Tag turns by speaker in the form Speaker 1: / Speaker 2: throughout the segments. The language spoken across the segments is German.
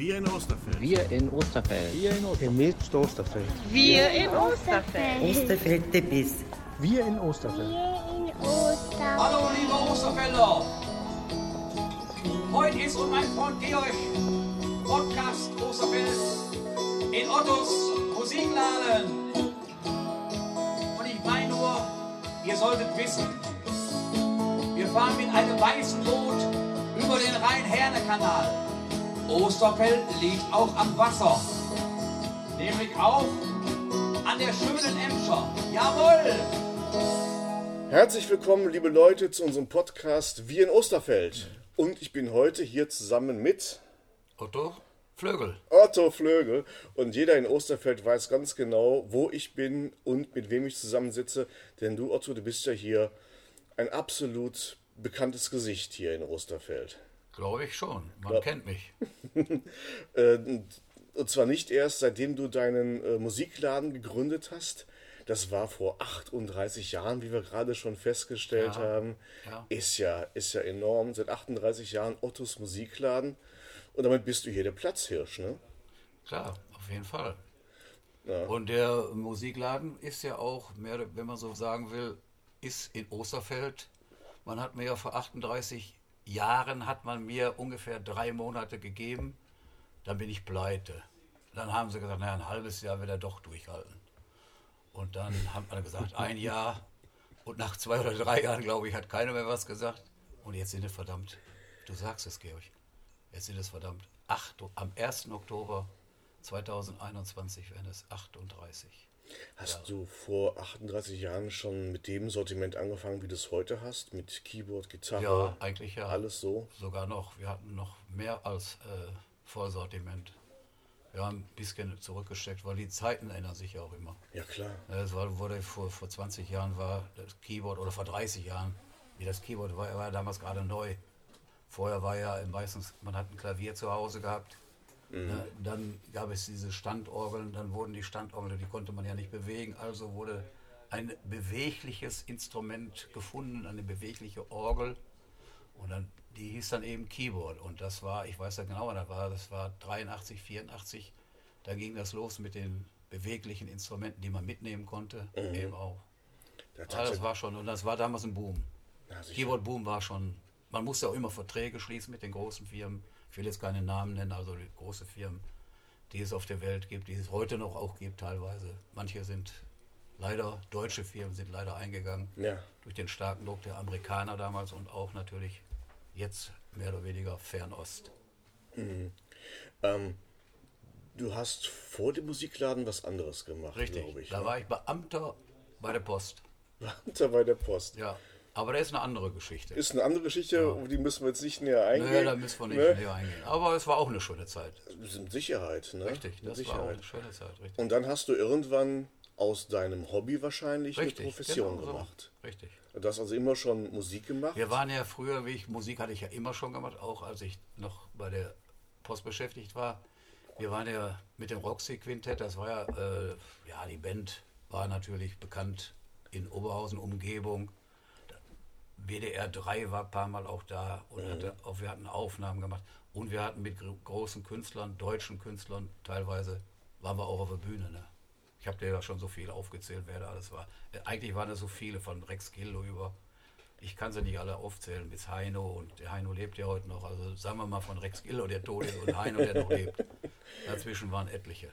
Speaker 1: Wir in Osterfeld.
Speaker 2: Wir in Osterfeld.
Speaker 3: Wir in
Speaker 4: Mit Osterfeld.
Speaker 5: Wir in Osterfeld.
Speaker 6: Osterfeld de Biss.
Speaker 3: Wir in Osterfeld.
Speaker 7: Wir in Osterfeld.
Speaker 8: Hallo liebe Osterfelder! Heute ist und mein Freund Georg Podcast Osterfeld in Ottos Musikladen. Und ich meine nur, ihr solltet wissen, wir fahren mit einem weißen Boot über den Rhein-Herne-Kanal. Osterfeld liegt auch am Wasser, nämlich auch an der schönen Emscher. Jawohl!
Speaker 4: Herzlich willkommen, liebe Leute, zu unserem Podcast Wir in Osterfeld. Und ich bin heute hier zusammen mit
Speaker 8: Otto Flögel.
Speaker 4: Otto Flögel. Und jeder in Osterfeld weiß ganz genau, wo ich bin und mit wem ich zusammensitze. Denn du, Otto, du bist ja hier ein absolut bekanntes Gesicht hier in Osterfeld.
Speaker 8: Glaube ich schon. Man
Speaker 4: Ja.
Speaker 8: kennt mich.
Speaker 4: Äh, Und zwar nicht erst, seitdem du deinen äh, Musikladen gegründet hast. Das war vor 38 Jahren, wie wir gerade schon festgestellt
Speaker 8: Ja,
Speaker 4: haben.
Speaker 8: ja.
Speaker 4: Ist ja, ist ja enorm. Seit 38 Jahren Ottos Musikladen. Und damit bist du hier der Platzhirsch, ne?
Speaker 8: Klar, auf jeden Fall. Und der Musikladen ist ja auch, mehr, wenn man so sagen will, ist in Osterfeld. Man hat mir ja vor 38 Jahren hat man mir ungefähr drei Monate gegeben, dann bin ich pleite. Dann haben sie gesagt, naja, ein halbes Jahr wird er doch durchhalten. Und dann hat man gesagt, ein Jahr. Und nach zwei oder drei Jahren, glaube ich, hat keiner mehr was gesagt. Und jetzt sind es verdammt, du sagst es, Georg, jetzt sind es verdammt, acht, am 1. Oktober 2021 werden es 38.
Speaker 4: Hast du vor 38 Jahren schon mit dem Sortiment angefangen, wie du es heute hast? Mit Keyboard, Gitarre,
Speaker 8: Ja, eigentlich ja.
Speaker 4: alles so?
Speaker 8: Sogar noch. Wir hatten noch mehr als äh, Vollsortiment. Wir haben ein bisschen zurückgesteckt, weil die Zeiten ändern sich ja auch immer.
Speaker 4: Ja, klar.
Speaker 8: Es war, wurde vor, vor 20 Jahren war das Keyboard oder vor 30 Jahren, wie das Keyboard war, war damals gerade neu. Vorher war ja meistens, man hat ein Klavier zu Hause gehabt. Ne, dann gab es diese Standorgeln, dann wurden die Standorgeln, die konnte man ja nicht bewegen, also wurde ein bewegliches Instrument gefunden, eine bewegliche Orgel. Und dann, die hieß dann eben Keyboard. Und das war, ich weiß ja genau, wann das war, das war 83, 84. Da ging das los mit den beweglichen Instrumenten, die man mitnehmen konnte, eben auch.
Speaker 4: Das
Speaker 8: Ja,
Speaker 4: hat
Speaker 8: das war schon, und das war damals ein Boom.
Speaker 4: Ja.
Speaker 8: Keyboard-Boom war schon, man musste auch immer Verträge schließen mit den großen Firmen. Ich will jetzt keine Namen nennen, also große Firmen, die es auf der Welt gibt, die es heute noch auch gibt teilweise. Manche sind leider, deutsche Firmen sind leider eingegangen
Speaker 4: Ja.
Speaker 8: durch den starken Druck der Amerikaner damals und auch natürlich jetzt mehr oder weniger Fernost.
Speaker 4: Ähm, du hast vor dem Musikladen was anderes gemacht,
Speaker 8: Richtig,
Speaker 4: glaube ich.
Speaker 8: da
Speaker 4: ne?
Speaker 8: war ich Beamter bei der Post.
Speaker 4: Beamter bei der Post.
Speaker 8: Ja, aber das ist eine andere Geschichte.
Speaker 4: Ist eine andere Geschichte, auf die müssen wir jetzt nicht näher eingehen.
Speaker 8: Naja, da müssen wir nicht
Speaker 4: ne?
Speaker 8: näher eingehen. Aber es war auch eine schöne Zeit.
Speaker 4: Mit Sicherheit, ne?
Speaker 8: Richtig, das war auch
Speaker 4: Sicherheit.
Speaker 8: eine schöne Zeit. Richtig.
Speaker 4: Und dann hast du irgendwann aus deinem Hobby wahrscheinlich
Speaker 8: Richtig,
Speaker 4: eine Profession
Speaker 8: genau so.
Speaker 4: gemacht.
Speaker 8: Richtig.
Speaker 4: Du hast also immer schon Musik gemacht.
Speaker 8: Wir waren ja früher, wie ich Musik hatte ich ja immer schon gemacht, auch als ich noch bei der Post beschäftigt war. Wir waren ja mit dem Roxy Quintett, das war ja, äh, ja, die Band war natürlich bekannt in Oberhausen, Umgebung. WDR 3 war ein paar Mal auch da und hatte auch, wir hatten Aufnahmen gemacht. Und wir hatten mit gro- großen Künstlern, deutschen Künstlern, teilweise waren wir auch auf der Bühne. Ne? Ich habe dir ja schon so viel aufgezählt, wer da alles war. Äh, Eigentlich waren es so viele, von Rex Gildo über. Ich kann sie nicht alle aufzählen, bis Heino und der Heino lebt ja heute noch. Also sagen wir mal von Rex Gildo, der tot ist, und Heino, der noch lebt. Dazwischen waren etliche.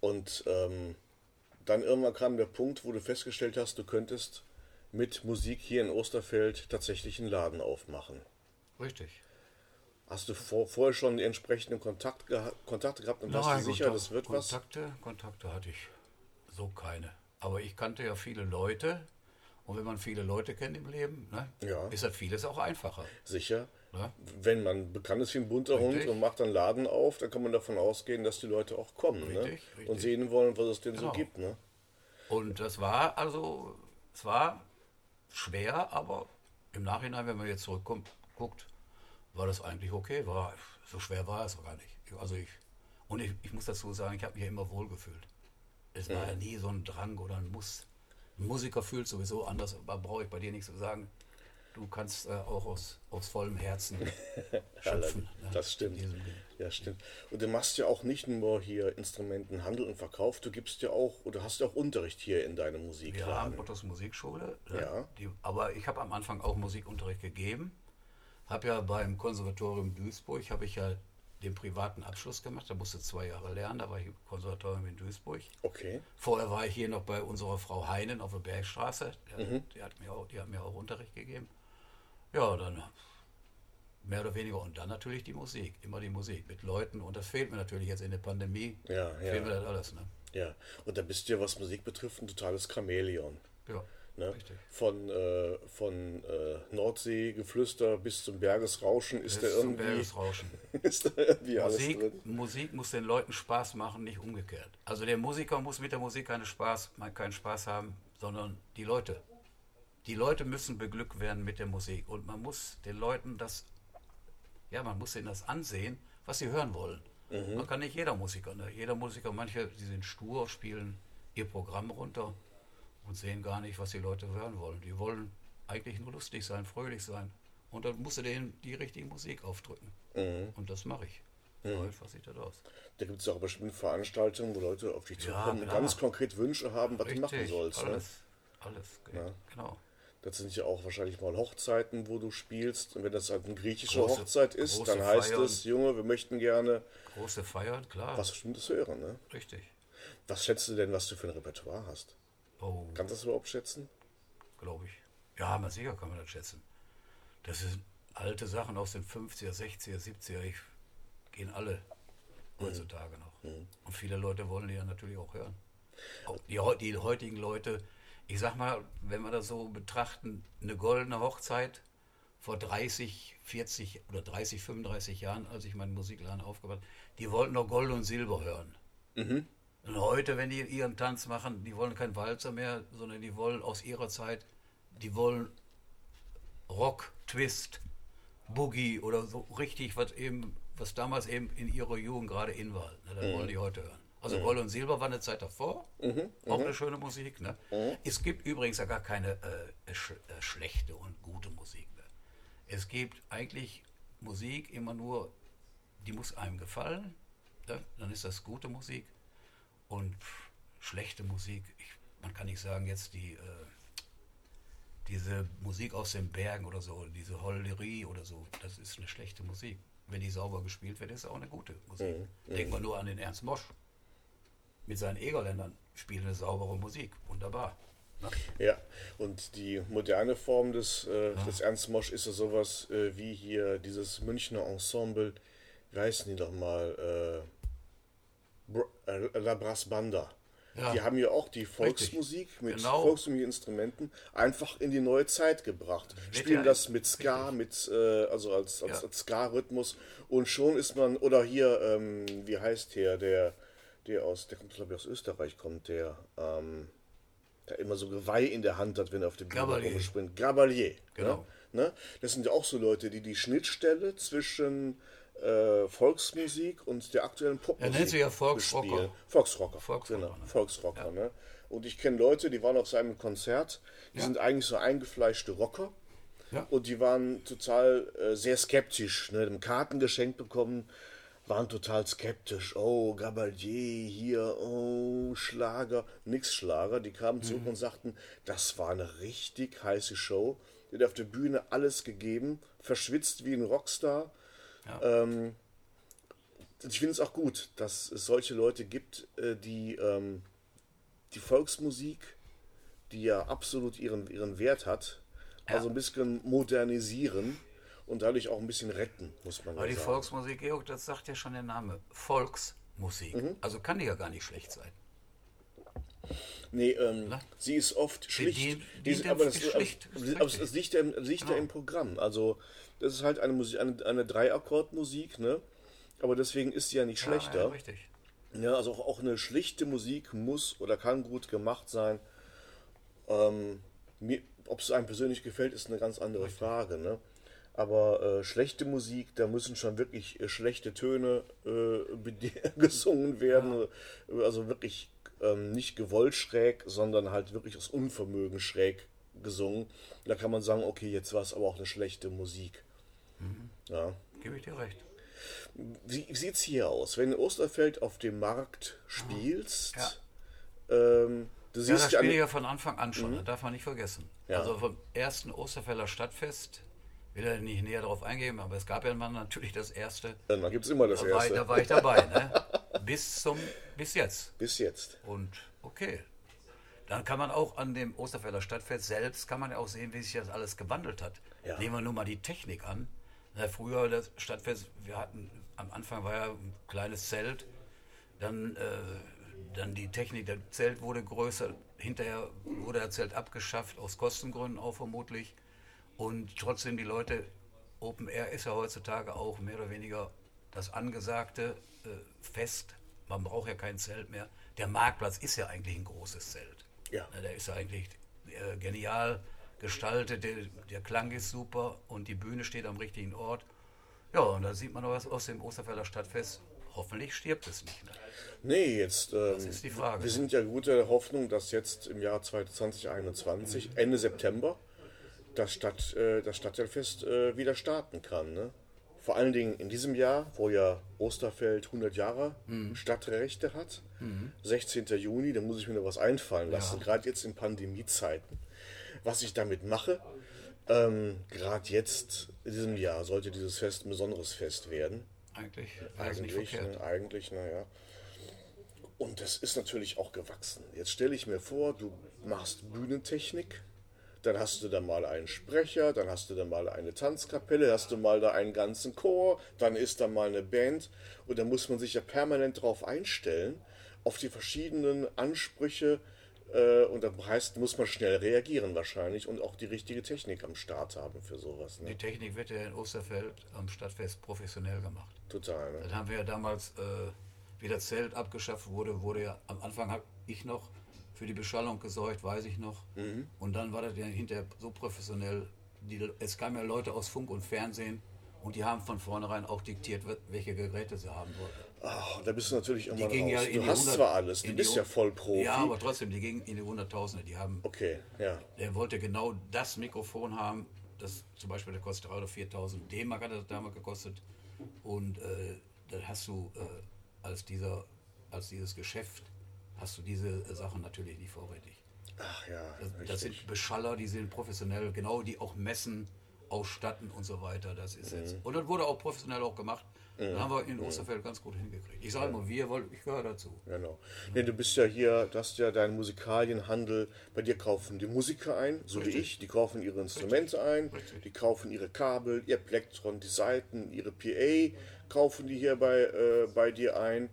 Speaker 4: Und ähm, dann irgendwann kam der Punkt, wo du festgestellt hast, du könntest mit Musik hier in Osterfeld tatsächlich einen Laden aufmachen.
Speaker 8: Richtig.
Speaker 4: Hast du vor, vorher schon die entsprechenden Kontakt geha Kontakte gehabt und warst du sicher,
Speaker 8: Kontakt-
Speaker 4: das wird was?
Speaker 8: Kontakte, Kontakte hatte ich so keine. Aber ich kannte ja viele Leute. Und wenn man viele Leute kennt im Leben, ne,
Speaker 4: Ja.
Speaker 8: ist das vieles auch einfacher.
Speaker 4: Sicher.
Speaker 8: Ne?
Speaker 4: Wenn man bekannt ist wie ein bunter Hund
Speaker 8: Richtig.
Speaker 4: und macht einen Laden auf, dann kann man davon ausgehen, dass die Leute auch kommen ne?
Speaker 8: Richtig, richtig.
Speaker 4: und sehen wollen, was es denn so
Speaker 8: Genau.
Speaker 4: gibt. Ne?
Speaker 8: Und das war also, es war schwer, aber im Nachhinein, wenn man jetzt zurückkommt, guckt, war das eigentlich okay. War, so schwer war es gar nicht. Also ich, und ich, ich muss dazu sagen, ich habe mich immer wohlgefühlt. Es war ja nie so ein Drang oder ein Muss. Ein Musiker fühlt sowieso anders, aber brauche ich bei dir nichts zu sagen. Du kannst äh, auch aus, aus vollem Herzen schöpfen. ne?
Speaker 4: Das stimmt. Ja, stimmt. Und du machst ja auch nicht nur hier Instrumentenhandel und Verkauf, du gibst ja auch, oder hast ja auch Unterricht hier in deinem
Speaker 8: Wir
Speaker 4: Musikladen.
Speaker 8: haben Ottos Musikschule. ne?
Speaker 4: Ja.
Speaker 8: Die, aber ich habe am Anfang auch Musikunterricht gegeben. Habe ja beim Konservatorium Duisburg, habe ich ja den privaten Abschluss gemacht. Da musste zwei Jahre lernen. Da war ich im Konservatorium in Duisburg.
Speaker 4: Okay.
Speaker 8: Vorher war ich hier noch bei unserer Frau Heinen auf der Bergstraße. Der,
Speaker 4: Mhm.
Speaker 8: die, hat mir auch, die hat mir auch Unterricht gegeben. Ja, dann mehr oder weniger. Und dann natürlich die Musik. Immer die Musik mit Leuten. Und das fehlt mir natürlich jetzt in der Pandemie.
Speaker 4: Ja, ja.
Speaker 8: Fehlt mir das alles. Ne?
Speaker 4: Ja. Und da bist du ja, was Musik betrifft, ein totales Chamäleon.
Speaker 8: Ja,
Speaker 4: Ne?
Speaker 8: richtig.
Speaker 4: Von, äh, von äh, Nordseegeflüster bis zum Bergesrauschen ist da
Speaker 8: Bis zum
Speaker 4: irgendwie,
Speaker 8: Bergesrauschen.
Speaker 4: ist da irgendwie alles
Speaker 8: Musik,
Speaker 4: drin.
Speaker 8: Musik muss den Leuten Spaß machen, nicht umgekehrt. Also der Musiker muss mit der Musik keine Spaß, keinen Spaß haben, sondern die Leute. Die Leute müssen beglückt werden mit der Musik. Und man muss den Leuten das, ja, man muss ihnen das ansehen, was sie hören wollen. Man kann nicht jeder Musiker, ne? Jeder Musiker, manche, die sind stur, spielen ihr Programm runter und sehen gar nicht, was die Leute hören wollen. Die wollen eigentlich nur lustig sein, fröhlich sein. Und dann musst du denen die richtige Musik aufdrücken. Und das mache ich. Rolf, was sieht das aus?
Speaker 4: Da gibt es auch bestimmt Veranstaltungen, wo Leute auf dich
Speaker 8: Ja,
Speaker 4: zukommen und
Speaker 8: klar.
Speaker 4: ganz konkret Wünsche haben, was du machen
Speaker 8: Richtig,
Speaker 4: sollst. Ne?
Speaker 8: Alles, alles, ge- genau.
Speaker 4: Das sind ja auch wahrscheinlich mal Hochzeiten, wo du spielst. Und wenn das halt eine griechische
Speaker 8: Große-
Speaker 4: Hochzeit ist, dann heißt
Speaker 8: Feiern.
Speaker 4: es, Junge, wir möchten gerne
Speaker 8: Große Feiern, klar.
Speaker 4: was Bestimmtes hören. Ne?
Speaker 8: Richtig.
Speaker 4: Was schätzt du denn, was du für ein Repertoire hast?
Speaker 8: Oh,
Speaker 4: Kannst du das überhaupt schätzen?
Speaker 8: glaube ich. Ja, man sicher kann man das schätzen. Das sind alte Sachen aus den 50er, 60er, 70er. Ich gehen alle heutzutage noch. Und viele Leute wollen die ja natürlich auch hören. Auch die, die heutigen Leute, ich sag mal, wenn wir das so betrachten, eine goldene Hochzeit vor 30, 40 oder 30, 35 Jahren, als ich meinen Musikladen aufgebaut habe, die wollten noch Gold und Silber hören. Und heute, wenn die ihren Tanz machen, die wollen kein Walzer mehr, sondern die wollen aus ihrer Zeit, die wollen Rock, Twist, Boogie oder so richtig, was eben, was damals eben in ihrer Jugend gerade in war. Ne, das wollen die heute hören. Also Gold und Silber war eine Zeit davor, auch eine schöne Musik. Ne? Es gibt übrigens ja gar keine äh, sch äh, schlechte und gute Musik. Ne? Es gibt eigentlich Musik immer nur, die muss einem gefallen, ne? dann ist das gute Musik. Und pff, schlechte Musik, ich, man kann nicht sagen, jetzt die, äh, diese Musik aus den Bergen oder so, diese Hollerie oder so, das ist eine schlechte Musik. Wenn die sauber gespielt wird, ist es auch eine gute Musik. Denken wir nur an den Ernst Mosch. Mit seinen Egerländern spielt eine saubere Musik. Wunderbar. Ne?
Speaker 4: Ja, und die moderne Form des, äh, des Ernst Mosch ist ja sowas äh, wie hier dieses Münchner Ensemble, wie heißen die doch mal? Äh, äh, La Brass Banda.
Speaker 8: Ja.
Speaker 4: Die haben ja auch die Volksmusik mit
Speaker 8: Genau.
Speaker 4: Volksmusikinstrumenten einfach in die neue Zeit gebracht.
Speaker 8: Wird
Speaker 4: Spielen das mit Ska, mit äh, also als, als,
Speaker 8: Ja.
Speaker 4: als Ska-Rhythmus und schon ist man, oder hier, ähm, wie heißt der, der, der aus, der kommt glaube ich aus Österreich, kommt der, ähm, der immer so Geweih in der Hand hat, wenn er auf dem
Speaker 8: Gabalier.
Speaker 4: rumspringt. Gabalier.
Speaker 8: Genau.
Speaker 4: Ne? Ne? Das sind ja auch so Leute, die die Schnittstelle zwischen äh, Volksmusik und der aktuellen Popmusik
Speaker 8: nennt sich ja Volksrocker.
Speaker 4: bespielen. Volksrocker.
Speaker 8: Volksrocker,
Speaker 4: Genau,
Speaker 8: ne?
Speaker 4: Volksrocker. Ne? Und ich kenne Leute, die waren auf seinem Konzert, die
Speaker 8: Ja.
Speaker 4: sind eigentlich so eingefleischte Rocker.
Speaker 8: Ja.
Speaker 4: Und die waren total äh, sehr skeptisch. Ne? Haben Karten geschenkt bekommen, waren total skeptisch. Oh, Gabalier hier, oh, Schlager. Nix Schlager. Die kamen zurück
Speaker 8: Mhm.
Speaker 4: und sagten, das war eine richtig heiße Show. Die hat auf der Bühne alles gegeben, verschwitzt wie ein Rockstar. Ähm, ich finde es auch gut, dass es solche Leute gibt, äh, die ähm, die Volksmusik, die ja absolut ihren, ihren Wert hat, also ein bisschen modernisieren und dadurch auch ein bisschen retten, muss man
Speaker 8: Aber
Speaker 4: ja
Speaker 8: die
Speaker 4: sagen.
Speaker 8: Volksmusik, Georg, das sagt ja schon der Name. Volksmusik.
Speaker 4: Mhm.
Speaker 8: Also kann die ja gar nicht schlecht sein.
Speaker 4: Nee, ähm, sie ist oft schlicht.
Speaker 8: die-
Speaker 4: Die
Speaker 8: die
Speaker 4: ist- aber das, aber,
Speaker 8: schlicht,
Speaker 4: aber,
Speaker 8: ist richtig.
Speaker 4: es liegt ja, ja
Speaker 8: Genau.
Speaker 4: im Programm. Also, das ist halt eine, Musik, eine, eine Dreiakkordmusik, ne? Aber deswegen ist sie ja nicht
Speaker 8: Ja, ja,
Speaker 4: schlechter.
Speaker 8: richtig.
Speaker 4: Ja, also auch, auch eine schlichte Musik muss oder kann gut gemacht sein. Ähm, ob es einem persönlich gefällt, ist eine ganz andere Frage. Ne? Aber äh, schlechte Musik, da müssen schon wirklich äh, schlechte Töne äh, gesungen werden. Äh, Also wirklich ähm, nicht gewollt schräg, sondern halt wirklich aus Unvermögen schräg gesungen. Da kann man sagen, okay, jetzt war es aber auch eine schlechte Musik. Ja.
Speaker 8: Gebe ich dir recht.
Speaker 4: Wie sieht es hier aus? Wenn du Osterfeld auf dem Markt spielst,
Speaker 8: Ja.
Speaker 4: ähm, du
Speaker 8: Ja,
Speaker 4: siehst
Speaker 8: das
Speaker 4: ja
Speaker 8: spiele
Speaker 4: an,
Speaker 8: ich ja von Anfang an schon, das darf man nicht vergessen.
Speaker 4: Ja.
Speaker 8: Also vom ersten Osterfeller Stadtfest, will er nicht näher darauf eingehen, aber es gab ja mal natürlich das erste.
Speaker 4: dann gibt es immer das
Speaker 8: Da war,
Speaker 4: erste.
Speaker 8: da war ich dabei, ne? Bis zum, bis jetzt.
Speaker 4: Bis jetzt.
Speaker 8: Und okay. Dann kann man auch an dem Osterfelder Stadtfest selbst, kann man ja auch sehen, wie sich das alles gewandelt hat.
Speaker 4: Ja.
Speaker 8: Nehmen wir nur mal die Technik an. Na, früher das Stadtfest, wir hatten, am Anfang war ja ein kleines Zelt, dann, äh, dann die Technik, das Zelt wurde größer, hinterher wurde das Zelt abgeschafft, aus Kostengründen auch vermutlich. Und trotzdem die Leute, Open Air ist ja heutzutage auch mehr oder weniger das angesagte äh, Fest. Man braucht ja kein Zelt mehr. Der Marktplatz ist ja eigentlich ein großes Zelt.
Speaker 4: Ja.
Speaker 8: Der ist ja eigentlich äh, genial gestaltet, der, der Klang ist super und die Bühne steht am richtigen Ort. Ja, und da sieht man noch was aus dem Osterfelder Stadtfest. Hoffentlich stirbt es nicht. Ne?
Speaker 4: Nee, jetzt. Ähm,
Speaker 8: ist die Frage,
Speaker 4: Wir
Speaker 8: ne?
Speaker 4: sind ja guter Hoffnung, dass jetzt im Jahr 2021, Ende September, das, Stadt, äh, das Stadtteilfest äh, wieder starten kann. Ne? Vor allen Dingen in diesem Jahr, wo ja Osterfeld 100 Jahre
Speaker 8: Mhm.
Speaker 4: Stadtrechte hat. 16. Juni, da muss ich mir noch was einfallen lassen, gerade jetzt in Pandemiezeiten. Was ich damit mache, ähm, gerade jetzt in diesem Jahr sollte dieses Fest ein besonderes Fest werden.
Speaker 8: Eigentlich
Speaker 4: Eigentlich, ne, eigentlich, naja. Und das ist natürlich auch gewachsen. Jetzt stelle ich mir vor, du machst Bühnentechnik, dann hast du da mal einen Sprecher, dann hast du da mal eine Tanzkapelle, hast du mal da einen ganzen Chor, dann ist da mal eine Band und da muss man sich ja permanent darauf einstellen, auf die verschiedenen Ansprüche äh, und da heißt, muss man schnell reagieren wahrscheinlich und auch die richtige Technik am Start haben für sowas. Ne?
Speaker 8: Die Technik wird ja in Osterfeld am Stadtfest professionell gemacht.
Speaker 4: Total. Ne?
Speaker 8: Das haben wir ja damals, äh, wie das Zelt abgeschafft wurde, wurde ja am Anfang habe ich noch für die Beschallung gesorgt, weiß ich noch. Und dann war das ja hinterher so professionell. Die, es kamen ja Leute aus Funk und Fernsehen und die haben von vornherein auch diktiert, welche Geräte sie haben wollten.
Speaker 4: Ach, da bist du natürlich
Speaker 8: Die
Speaker 4: immer
Speaker 8: ja
Speaker 4: raus.
Speaker 8: in
Speaker 4: Du
Speaker 8: die
Speaker 4: hast
Speaker 8: 100
Speaker 4: zwar alles, du
Speaker 8: die
Speaker 4: bist ja voll Profi.
Speaker 8: Ja, aber trotzdem, die gingen in die Hunderttausende. Die haben
Speaker 4: okay, ja.
Speaker 8: der wollte genau das Mikrofon haben, das zum Beispiel, der kostet 3.000 oder 4.000 D-Mark hat das damals gekostet. Und äh, da hast du äh, als, dieser, als dieses Geschäft, hast du diese Sachen natürlich nicht vorrätig.
Speaker 4: Ach ja,
Speaker 8: Das, das
Speaker 4: richtig.
Speaker 8: sind Beschaller, die sind professionell, genau, die auch messen, ausstatten und so weiter. Das ist jetzt.
Speaker 4: Mhm.
Speaker 8: Und das wurde auch professionell auch gemacht. Da haben wir in Osterfeld ganz gut hingekriegt. Ich sage immer, wir, weil ich gehöre dazu.
Speaker 4: Genau. Nee, du bist ja hier, du hast ja deinen Musikalienhandel. Bei dir kaufen die Musiker ein, so wie ich. Die kaufen ihre Instrumente ein,
Speaker 8: Richtig.
Speaker 4: die kaufen ihre Kabel, ihr Plektron, die Saiten, ihre PA kaufen die hier bei, äh, bei dir ein.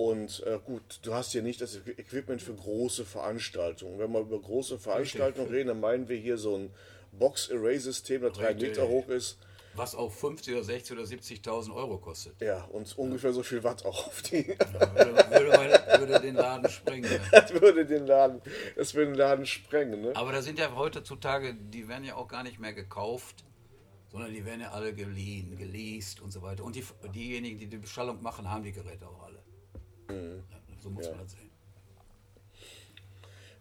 Speaker 4: Und äh, gut, du hast hier nicht das Equipment für große Veranstaltungen. Wenn wir über große Veranstaltungen reden, dann meinen wir hier so ein Box-Array-System, das drei
Speaker 8: Richtig.
Speaker 4: Meter hoch ist.
Speaker 8: Was auch 50 oder 60 oder 70.000 Euro kostet.
Speaker 4: Ja, und ungefähr so viel Watt auch auf die.
Speaker 8: Würde, würde, mal- würde den Laden sprengen.
Speaker 4: Das würde den Laden, das würde den Laden sprengen, ne?
Speaker 8: Aber da sind ja heutzutage, die werden ja auch gar nicht mehr gekauft, sondern die werden ja alle geliehen, geleast und so weiter. Und die, diejenigen, die die Beschallung machen, haben die Geräte auch alle. Ja, so muss
Speaker 4: Ja.
Speaker 8: man das sehen.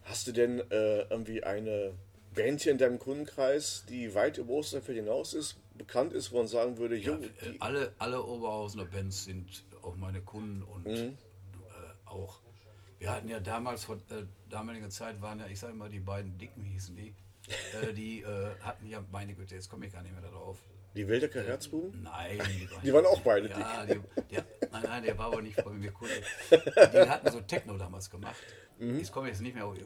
Speaker 4: Hast du denn äh, irgendwie eine Band hier in deinem Kundenkreis, die weit über Osterfeld hinaus ist, bekannt ist, wo man sagen würde, jo,
Speaker 8: Äh,
Speaker 4: die,
Speaker 8: alle, alle Oberhausener Bands sind auch meine Kunden und
Speaker 4: Mhm.
Speaker 8: äh, auch. Wir hatten ja damals, vor äh, damaliger Zeit waren ja, ich sage mal, die beiden Dicken hießen die. äh, die äh, hatten ja, meine Güte, jetzt komme ich gar nicht mehr darauf.
Speaker 4: Die Wildecker Herzbuben?
Speaker 8: Nein, die waren,
Speaker 4: Die waren auch beide
Speaker 8: ja, die, der, Nein, nein, der war aber nicht bei mir Kunde. Die hatten so Techno damals gemacht.
Speaker 4: Mhm.
Speaker 8: Ich komme jetzt nicht mehr auf,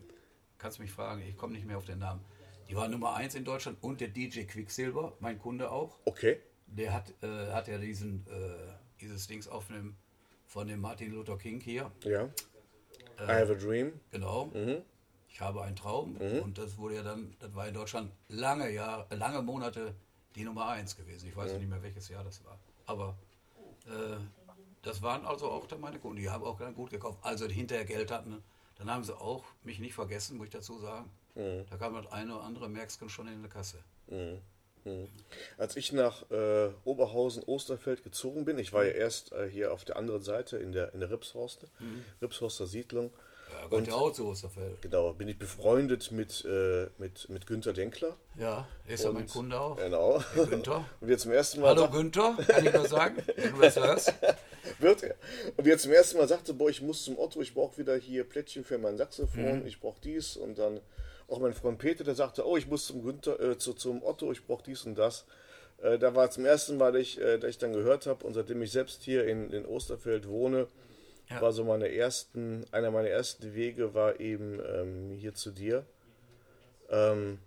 Speaker 8: kannst mich fragen, ich komme nicht mehr auf den Namen. Die war Nummer eins in Deutschland und der DJ Quicksilver, mein Kunde auch.
Speaker 4: Okay.
Speaker 8: Der hat, äh, hat ja diesen, äh, dieses Dings aufnehmen von dem Martin Luther King hier.
Speaker 4: Ja. I have a dream.
Speaker 8: Genau.
Speaker 4: Mhm.
Speaker 8: Ich habe einen Traum und das wurde ja dann, das war in Deutschland lange Jahre, äh, lange Monate die Nummer eins gewesen. Ich weiß
Speaker 4: Mhm.
Speaker 8: nicht mehr welches Jahr das war. Aber äh, das waren also auch dann meine Kunden. Die haben auch dann gut gekauft. Also die hinterher Geld hatten, dann haben sie auch mich nicht vergessen, muss ich dazu sagen.
Speaker 4: Mhm.
Speaker 8: Da kam das eine oder andere Merksken schon in die Kasse.
Speaker 4: Als ich nach äh, Oberhausen-Osterfeld gezogen bin, ich war ja erst äh, hier auf der anderen Seite in der, in der Ripshorste, Ripshorster Siedlung.
Speaker 8: Ja, gehört ja auch zu Osterfeld.
Speaker 4: Genau, bin ich befreundet mit, äh, mit, mit Günter Denkler.
Speaker 8: Ja, ist ja mein
Speaker 4: Und-
Speaker 8: Kunde auch.
Speaker 4: Genau.
Speaker 8: Herr Günther.
Speaker 4: Und wir zum ersten Mal
Speaker 8: Hallo Günther, kann ich nur sagen, wenn du das hörst.
Speaker 4: wird er. Und wie er zum ersten Mal sagte, boah, ich muss zum Otto, ich brauche wieder hier Plättchen für mein Saxophon,
Speaker 8: Mhm.
Speaker 4: ich brauche dies. Und dann auch mein Freund Peter, der sagte, oh, ich muss zum Günther, äh, zu, zum Otto, ich brauche dies und das. Äh, da war zum ersten Mal, dass ich, äh, dass ich dann gehört habe, und seitdem ich selbst hier in, in Osterfeld wohne,
Speaker 8: Ja.
Speaker 4: war so meine ersten, einer meiner ersten Wege war eben ähm, hier zu dir. Ähm,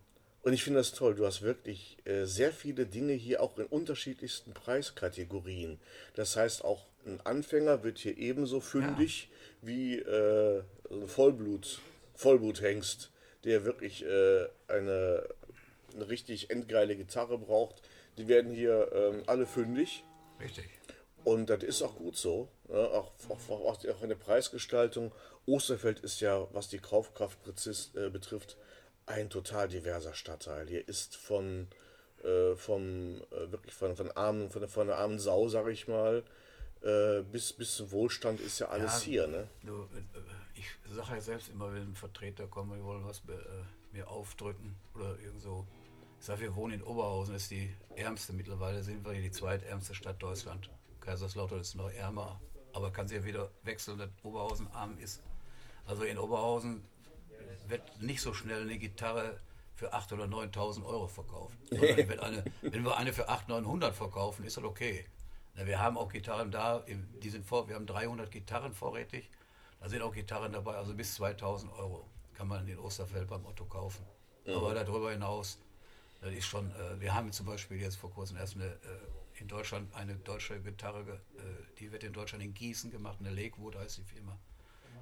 Speaker 4: und ich finde das toll. Du hast wirklich äh, sehr viele Dinge hier auch in unterschiedlichsten Preiskategorien. Das heißt, auch ein Anfänger wird hier ebenso fündig wie äh, ein Vollblut, Vollbluthengst, der wirklich äh, eine, eine richtig endgeile Gitarre braucht. Die werden hier ähm, alle fündig.
Speaker 8: Richtig.
Speaker 4: Und das ist auch gut so. Ja, auch, auch, auch, in der Preisgestaltung. Osterfeld ist ja, was die Kaufkraft präzis, äh, betrifft, ein total diverser Stadtteil. Hier ist von, äh, vom, äh, wirklich von, von, armen, von, der- von der armen Sau, sag ich mal, äh, bis, bis zum Wohlstand ist ja alles
Speaker 8: Ja,
Speaker 4: hier. Ne?
Speaker 8: Du, äh, ich sage ja selbst immer, wenn Vertreter kommen, die wollen was äh, mir aufdrücken oder irgend so. Ich sage, wir wohnen in Oberhausen, das ist die ärmste mittlerweile, sind wir hier die zweitärmste Stadt Deutschland. Kaiserslautern ist noch ärmer, aber kann sich ja wieder wechseln, dass Oberhausen arm ist. Also in Oberhausen wird nicht so schnell eine Gitarre für 8.000 oder 9.000 Euro verkauft. Wenn, eine, wenn wir eine für 800, 900 verkaufen, ist das okay. Na, wir haben auch Gitarren da, die sind vor, wir haben 300 Gitarren vorrätig. Da sind auch Gitarren dabei, also bis 2000 Euro kann man in Osterfeld beim Otto kaufen. Aber darüber hinaus, das ist schon, äh, wir haben zum Beispiel jetzt vor kurzem erst eine, äh, in Deutschland eine deutsche Gitarre, äh, die wird in Deutschland in Gießen gemacht, eine Lakewood heißt die Firma.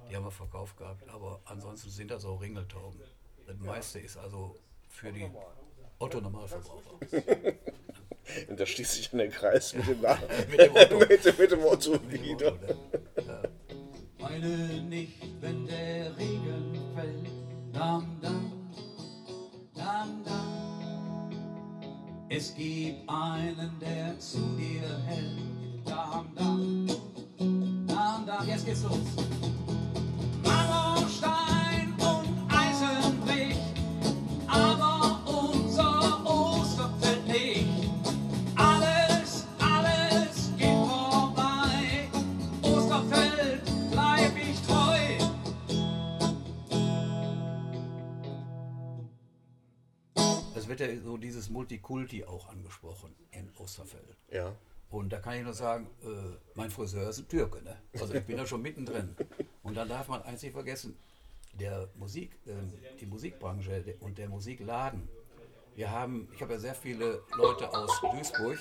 Speaker 8: Die haben wir verkauft gehabt, aber ansonsten sind das auch Ringeltauben. Das meiste ist also für die Otto-Normalverbraucher.
Speaker 4: Und da schließt sich dann der Kreis mit dem, Nach
Speaker 8: Mit dem Otto.
Speaker 4: mit, dem- mit dem Otto wieder.
Speaker 1: Weine nicht, wenn der Regen fällt. Dam, dam, dam, dam. Es gibt einen, der zu dir hält. Dam, dam, dam, dam. Jetzt geht's los.
Speaker 8: Wird ja so dieses Multikulti auch angesprochen in Osterfeld.
Speaker 4: Ja.
Speaker 8: Und da kann ich nur sagen, äh, mein Friseur ist ein Türke. Ne? Also ich bin da schon mittendrin. Und dann darf man eins nicht vergessen, der Musik, äh, die Musikbranche und der Musikladen. Wir haben, ich habe ja sehr viele Leute aus Duisburg,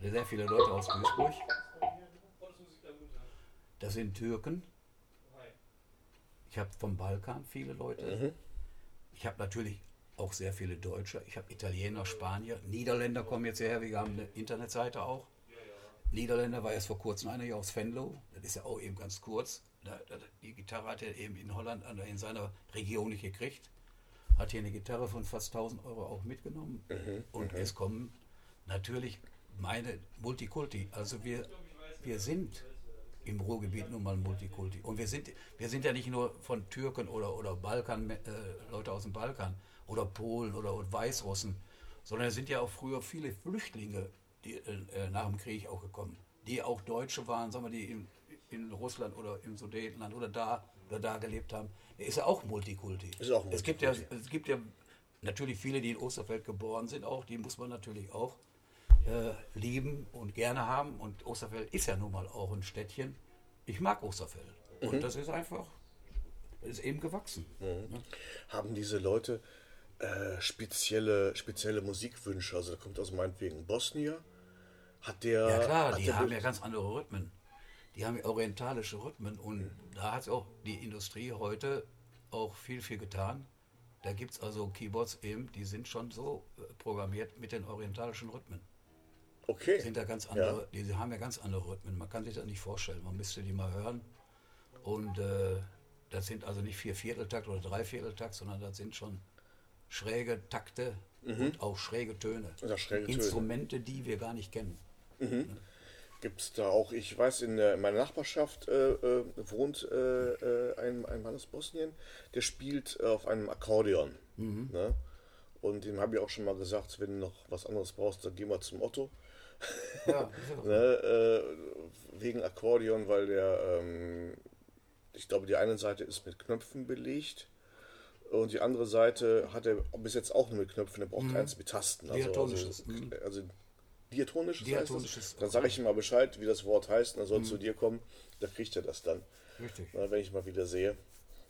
Speaker 8: sehr viele Leute aus Duisburg. Das sind Türken. Ich habe vom Balkan viele Leute. Ich habe natürlich auch sehr viele Deutsche. Ich habe Italiener, Spanier, Niederländer kommen jetzt hierher. Wir haben eine Internetseite auch. Niederländer war erst vor kurzem einer hier aus Venlo. Das ist ja auch eben ganz kurz. Die Gitarre hat er eben in Holland an- in seiner Region nicht gekriegt. Hat hier eine Gitarre von fast 1000 Euro auch mitgenommen. Und es kommen natürlich meine Multikulti. Also wir, wir sind im Ruhrgebiet nun mal Multikulti. Und wir sind, wir sind ja nicht nur von Türken oder, oder Balkan, äh, Leute aus dem Balkan oder Polen oder, Weißrussen, sondern es sind ja auch früher viele Flüchtlinge die, äh, nach dem Krieg auch gekommen, die auch Deutsche waren, sagen wir, die in, in Russland oder im Sudetenland oder da oder da gelebt haben. Der ist ja auch Multikulti.
Speaker 4: Ist auch
Speaker 8: es gibt ja, es gibt ja natürlich viele, die in Osterfeld geboren sind, auch die muss man natürlich auch äh, lieben und gerne haben. Und Osterfeld ist ja nun mal auch ein Städtchen. Ich mag Osterfeld. Und das ist einfach, ist eben gewachsen. Ne?
Speaker 4: Haben diese Leute äh, spezielle, spezielle Musikwünsche? Also da kommt aus meinetwegen Bosnier. Hat der.
Speaker 8: Ja klar, die haben ja ganz andere Rhythmen. Die haben ja orientalische Rhythmen und da hat auch die Industrie heute auch viel, viel getan. Da gibt es also Keyboards eben, die sind schon so äh, programmiert mit den orientalischen Rhythmen.
Speaker 4: Okay.
Speaker 8: sind da ganz andere, die haben ja ganz andere Rhythmen. Man kann sich das nicht vorstellen. Man müsste die mal hören. Und äh, das sind also nicht vier Vierteltakt oder drei Vierteltakt, sondern das sind schon schräge Takte und auch schräge Töne.
Speaker 4: Schräge Töne.
Speaker 8: Instrumente, die wir gar nicht kennen.
Speaker 4: Gibt es da auch, ich weiß, in, der, in meiner Nachbarschaft äh, äh, wohnt äh, äh, ein, ein Mann aus Bosnien, der spielt äh, auf einem Akkordeon. Ne? Und dem habe ich auch schon mal gesagt, wenn du noch was anderes brauchst, dann geh mal zum Otto.
Speaker 8: Ja.
Speaker 4: Ne? Äh, wegen Akkordeon, weil der, ähm, ich glaube, die eine Seite ist mit Knöpfen belegt. Und die andere Seite hat er bis jetzt auch nur mit Knöpfen, er braucht eins mit Tasten. Also,
Speaker 8: Diatonisches,
Speaker 4: Also,
Speaker 8: mhm.
Speaker 4: also diatonisches,
Speaker 8: Diatonisches?
Speaker 4: Dann sage ich ihm mal Bescheid, wie das Wort heißt, und dann soll er
Speaker 8: Mhm.
Speaker 4: zu dir kommen, da kriegt er das dann,
Speaker 8: Richtig.
Speaker 4: na, wenn ich mal wieder sehe.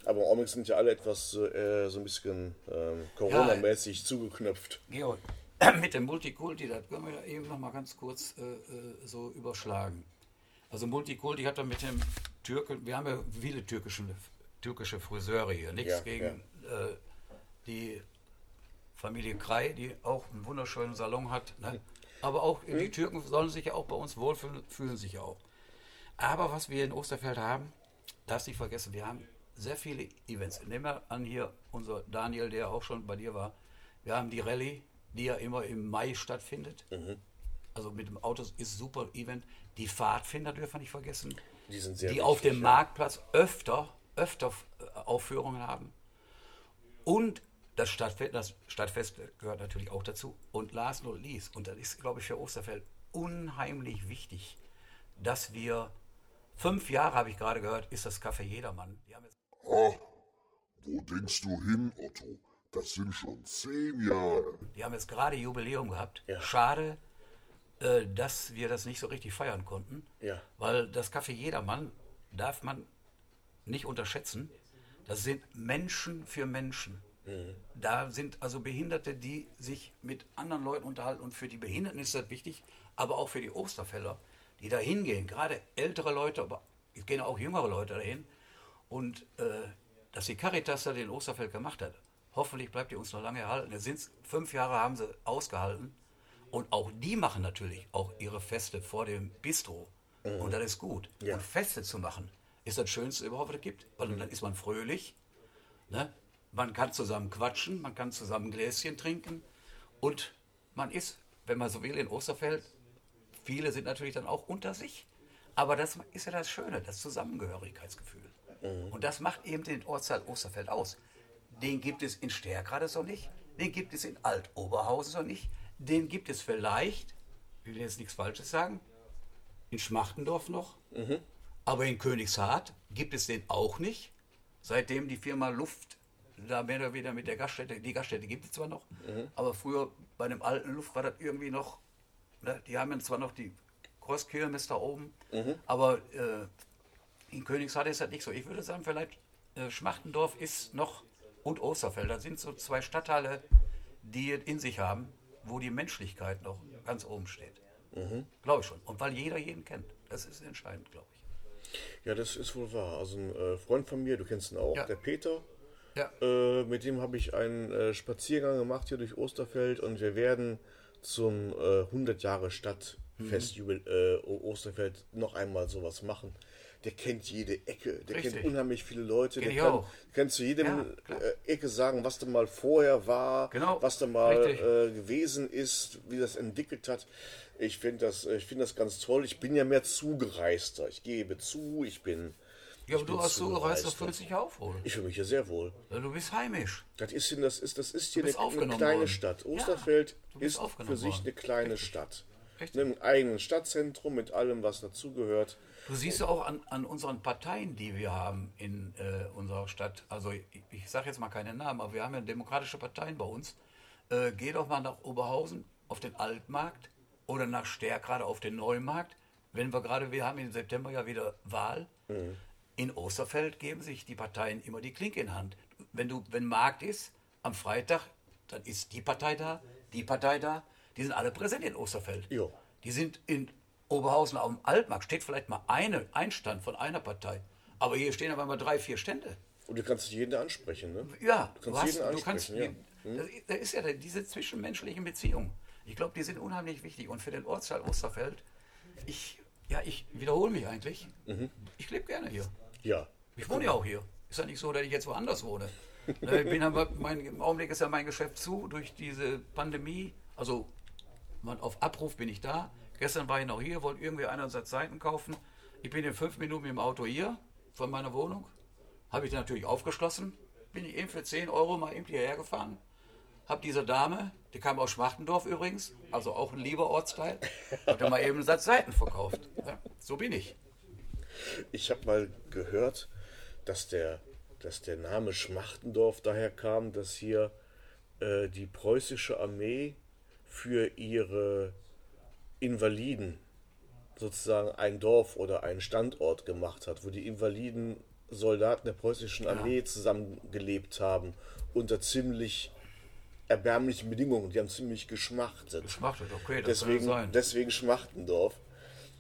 Speaker 4: Aber Augenblick sind ja alle etwas äh, so ein bisschen ähm, Corona-mäßig zugeknöpft.
Speaker 8: Georg, mit dem Multikulti, das können wir ja eben noch mal ganz kurz äh, äh, so überschlagen. Also Multikulti hat er mit dem Türken, wir haben ja viele türkische, türkische Friseure hier, nichts
Speaker 4: Ja,
Speaker 8: gegen Äh, die Familie Krei, die auch einen wunderschönen Salon hat. Ne? Aber auch die Türken sollen sich ja auch bei uns wohlfühlen, fühlen sich ja auch. Aber was wir in Osterfeld haben, darfst nicht vergessen, wir haben sehr viele Events. Nehmen wir an hier unser Daniel, der auch schon bei dir war. Wir haben die Rallye, die ja immer im Mai stattfindet. Also mit dem Auto ist super Event. Die Pfadfinder dürfen wir nicht vergessen.
Speaker 4: Die sind sehr
Speaker 8: Die auf
Speaker 4: wichtig,
Speaker 8: dem
Speaker 4: ja.
Speaker 8: Marktplatz öfter, öfter äh, Aufführungen haben. Und das Stadtfest, das Stadtfest gehört natürlich auch dazu. Und last not least, und das ist, glaube ich, für Osterfeld unheimlich wichtig, dass wir fünf Jahre, habe ich gerade gehört, ist das Café Jedermann. Die haben jetzt
Speaker 2: Ah, wo denkst du hin, Otto? Das sind schon zehn Jahre.
Speaker 8: Die haben jetzt gerade Jubiläum gehabt.
Speaker 4: Ja.
Speaker 8: Schade, äh, dass wir das nicht so richtig feiern konnten.
Speaker 4: Ja.
Speaker 8: Weil das Café Jedermann darf man nicht unterschätzen. Das sind Menschen für Menschen. Da sind also Behinderte, die sich mit anderen Leuten unterhalten. Und für die Behinderten ist das wichtig, aber auch für die Osterfeller, die da hingehen. Gerade ältere Leute, aber es gehen auch jüngere Leute dahin. Und äh, dass die Caritas da den Osterfeld gemacht hat, hoffentlich bleibt die uns noch lange erhalten. Es sind fünf Jahre haben sie ausgehalten. Und auch die machen natürlich auch ihre Feste vor dem Bistro. Und das ist gut.
Speaker 4: Ja.
Speaker 8: Und Feste zu machen, ist das Schönste überhaupt, was es gibt. Weil dann ist man fröhlich. Ne? Man kann zusammen quatschen, man kann zusammen Gläschen trinken. Und man ist, wenn man so will, in Osterfeld, viele sind natürlich dann auch unter sich. Aber das ist ja das Schöne, das Zusammengehörigkeitsgefühl. Und das macht eben den Ortsteil Osterfeld aus. Den gibt es in Stärkrade so nicht, den gibt es in Alt-Oberhausen so nicht, den gibt es vielleicht, ich will jetzt nichts Falsches sagen, in Schmachtendorf noch, aber in Königshardt gibt es den auch nicht. Seitdem die Firma Luft da mehr oder weniger mit der Gaststätte, die Gaststätte gibt es zwar noch, aber früher bei dem alten Luft war das irgendwie noch, ne, die haben ja zwar noch die Crosskirmes da oben, aber äh, in Königshardt ist das nicht so. Ich würde sagen, vielleicht äh, Schmachtendorf ist noch und Osterfeld, das sind so zwei Stadtteile, die in sich haben, wo die Menschlichkeit noch ganz oben steht. Glaube ich schon. Und weil jeder jeden kennt. Das ist entscheidend, glaube ich.
Speaker 4: Ja, das ist wohl wahr. Also ein äh, Freund von mir, du kennst ihn auch,
Speaker 8: Ja.
Speaker 4: der Peter,
Speaker 8: Ja.
Speaker 4: äh, mit dem habe ich einen äh, Spaziergang gemacht hier durch Osterfeld und wir werden zum äh, 100 Jahre Stadtfest Jubel, äh, Osterfeld noch einmal sowas machen. Der kennt jede Ecke, der
Speaker 8: Richtig.
Speaker 4: kennt unheimlich viele Leute,
Speaker 8: Kenn
Speaker 4: der kann, kann zu jedem
Speaker 8: Ja,
Speaker 4: äh, Ecke sagen, was da mal vorher war,
Speaker 8: Genau,
Speaker 4: was da mal äh, gewesen ist, wie das entwickelt hat. Ich finde das, ich finde das ganz toll. Ich bin ja mehr Zugereister. Ich gebe zu, ich bin.
Speaker 8: Ja, aber du hast so gereist, du
Speaker 4: Zugereister.
Speaker 8: fühlst dich auch wohl.
Speaker 4: Ich fühle mich hier sehr wohl.
Speaker 8: Du bist heimisch.
Speaker 4: Das ist, hier- das ist, das ist hier eine, eine kleine
Speaker 8: worden.
Speaker 4: Stadt.
Speaker 8: Ja,
Speaker 4: Osterfeld
Speaker 8: bist
Speaker 4: ist für sich
Speaker 8: worden.
Speaker 4: eine kleine
Speaker 8: Richtig.
Speaker 4: Stadt.
Speaker 8: Richtig.
Speaker 4: Mit einem eigenen Stadtzentrum, mit allem, was dazugehört.
Speaker 8: Du siehst auch an, an unseren Parteien, die wir haben in äh, unserer Stadt. Also ich, ich sage jetzt mal keine Namen, aber wir haben ja demokratische Parteien bei uns. Äh, geh doch mal nach Oberhausen auf den Altmarkt oder nach Stärkrade auf den Neumarkt. Wenn wir gerade, wir haben im September ja wieder Wahl. In Osterfeld geben sich die Parteien immer die Klinke in Hand. Wenn du, wenn Markt ist, am Freitag, dann ist die Partei da, die Partei da. Die sind alle präsent in Osterfeld.
Speaker 4: Jo.
Speaker 8: Die sind in Oberhausen auf dem Altmarkt, steht vielleicht mal eine, ein Stand von einer Partei. Aber hier stehen aber mal drei, vier Stände.
Speaker 4: Und du kannst jeden ansprechen, ne?
Speaker 8: Ja,
Speaker 4: Du kannst jeden
Speaker 8: du kannst,
Speaker 4: ansprechen, ja.
Speaker 8: das, da ist ja diese zwischenmenschlichen Beziehungen. Ich glaube, die sind unheimlich wichtig. Und für den Ortsteil Osterfeld, ich, ja, ich wiederhole mich eigentlich.
Speaker 4: Mhm.
Speaker 8: Ich lebe gerne hier.
Speaker 4: Ja.
Speaker 8: Ich wohne ja auch hier. Ist ja nicht so, dass ich jetzt woanders wohne. Äh, ich bin aber, mein, Im Augenblick ist ja mein Geschäft zu durch diese Pandemie. Also man, auf Abruf bin ich da. Gestern war ich noch hier, wollte irgendwie einer Satz Seiten kaufen. Ich bin in fünf Minuten dem Auto hier von meiner Wohnung. Habe ich natürlich aufgeschlossen. Bin ich eben für 10 Euro mal eben hierher gefahren. Hab diese Dame, die kam aus Schmachtendorf übrigens, also auch ein lieber Ortsteil, hat mal eben einen Satz Seiten verkauft. Ja, so bin ich.
Speaker 4: Ich habe mal gehört, dass der, dass der Name Schmachtendorf daher kam, dass hier äh, die preußische Armee für ihre Invaliden sozusagen ein Dorf oder einen Standort gemacht hat, wo die Invaliden Soldaten der preußischen Armee zusammengelebt haben unter ziemlich erbärmlichen Bedingungen. Die haben ziemlich geschmachtet.
Speaker 8: Geschmachtet, okay, das
Speaker 4: Deswegen,
Speaker 8: sein.
Speaker 4: deswegen Schmachtendorf.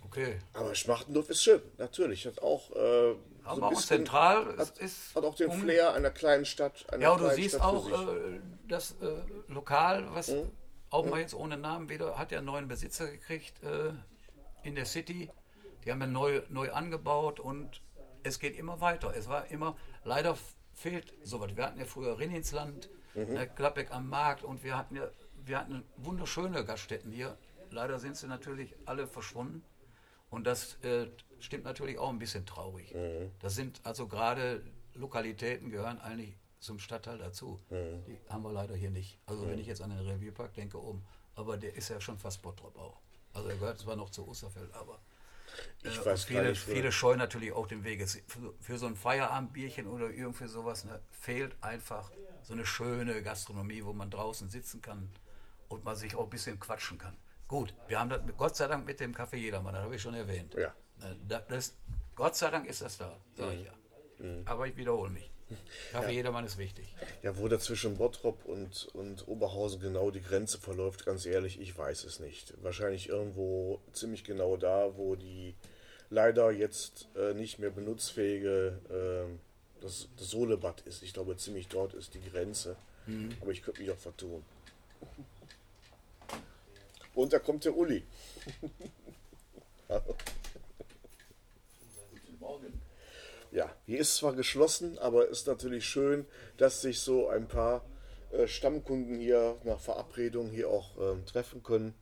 Speaker 8: Okay.
Speaker 4: Aber Schmachtendorf ist schön, natürlich. Hat auch, äh,
Speaker 8: Aber
Speaker 4: so
Speaker 8: auch
Speaker 4: bisschen-
Speaker 8: zentral
Speaker 4: hat,
Speaker 8: ist-
Speaker 4: hat auch den
Speaker 8: um-
Speaker 4: Flair einer kleinen Stadt. Einer
Speaker 8: Ja, und du siehst
Speaker 4: Stadt
Speaker 8: auch äh, das äh, Lokal, was auch mal jetzt ohne Namen wieder, hat ja einen neuen Besitzer gekriegt äh, in der City. Die haben ja neu, neu angebaut und es geht immer weiter. Es war immer, leider fehlt sowas. Wir hatten ja früher Rinninsland, ne, Gladbeck am Markt und wir hatten ja wir hatten wunderschöne Gaststätten hier. Leider sind sie natürlich alle verschwunden. Und das äh, stimmt natürlich auch ein bisschen traurig. Das sind also gerade Lokalitäten gehören eigentlich zum Stadtteil dazu. Die haben wir leider hier nicht. Also wenn ich jetzt an den Revierpark denke, oben, aber der ist ja schon fast Bottrop auch. Also er gehört zwar noch zu Osterfeld, aber
Speaker 4: Ich
Speaker 8: äh,
Speaker 4: weiß
Speaker 8: viele,
Speaker 4: nicht,
Speaker 8: viele scheuen natürlich auch den Weg. Es, für, für so ein Feierabendbierchen oder irgendwie sowas ne, fehlt einfach so eine schöne Gastronomie, wo man draußen sitzen kann und man sich auch ein bisschen quatschen kann. Gut, wir haben das Gott sei Dank mit dem Café Jedermann, das habe ich schon erwähnt.
Speaker 4: Ja.
Speaker 8: Ne, da- Das, Gott sei Dank ist das da, sage ich ja. Aber ich wiederhole mich. Café Jedermann ist wichtig.
Speaker 4: Ja, wo da zwischen Bottrop und, und Oberhausen genau die Grenze verläuft, ganz ehrlich, ich weiß es nicht. Wahrscheinlich irgendwo ziemlich genau da, wo die leider jetzt äh, nicht mehr benutzfähige äh, das, das Solebad ist. Ich glaube, ziemlich dort ist die Grenze. Aber ich könnte mich auch vertun. Und da kommt der Uli. Ja, hier ist zwar geschlossen, aber ist natürlich schön, dass sich so ein paar äh, Stammkunden hier nach Verabredung hier auch ähm, treffen können.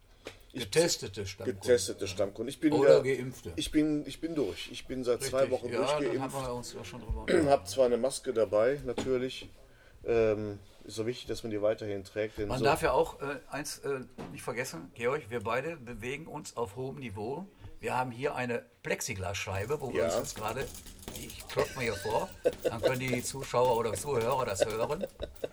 Speaker 8: Getestete Stammkunden.
Speaker 4: Getestete Stammkunden. Ich bin
Speaker 8: Oder
Speaker 4: ja,
Speaker 8: Geimpfte.
Speaker 4: Ich bin, ich bin durch. Ich bin seit zwei
Speaker 8: Richtig.
Speaker 4: Wochen
Speaker 8: ja, dann haben
Speaker 4: durchgeimpft.
Speaker 8: wir uns ja schon drüber
Speaker 4: Habe zwar eine Maske dabei, natürlich. Ähm, ist so wichtig, dass man die weiterhin trägt.
Speaker 8: Man
Speaker 4: so,
Speaker 8: darf ja auch äh, eins äh, nicht vergessen, Georg, wir beide bewegen uns auf hohem Niveau. Wir haben hier eine Plexiglasscheibe, wo wir
Speaker 4: Ja.
Speaker 8: uns jetzt gerade, ich klopfe mal hier vor, dann können die Zuschauer oder Zuhörer das hören.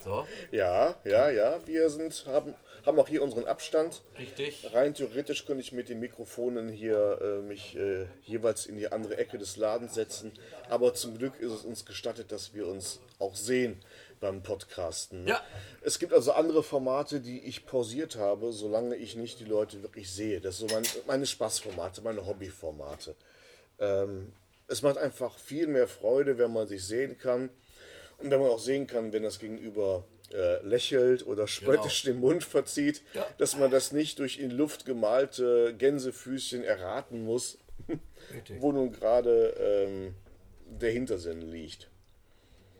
Speaker 8: So,
Speaker 4: ja, ja, ja. Wir sind, haben, haben auch hier unseren Abstand.
Speaker 8: richtig.
Speaker 4: Rein theoretisch könnte ich mit den Mikrofonen hier äh, mich äh, jeweils in die andere Ecke des Ladens setzen. Aber zum Glück ist es uns gestattet, dass wir uns auch sehen beim Podcasten. ne?
Speaker 8: Ja.
Speaker 4: Es gibt also andere Formate, die ich pausiert habe, solange ich nicht die Leute wirklich sehe. Das sind so mein, meine Spaßformate, meine Hobbyformate. Ähm, es macht einfach viel mehr Freude, wenn man sich sehen kann. Und wenn man auch sehen kann, wenn das Gegenüber äh, lächelt oder spöttisch den Mund verzieht,
Speaker 8: Ja.
Speaker 4: dass man das nicht durch in Luft gemalte Gänsefüßchen erraten muss, wo nun gerade ähm, der Hintersinn liegt.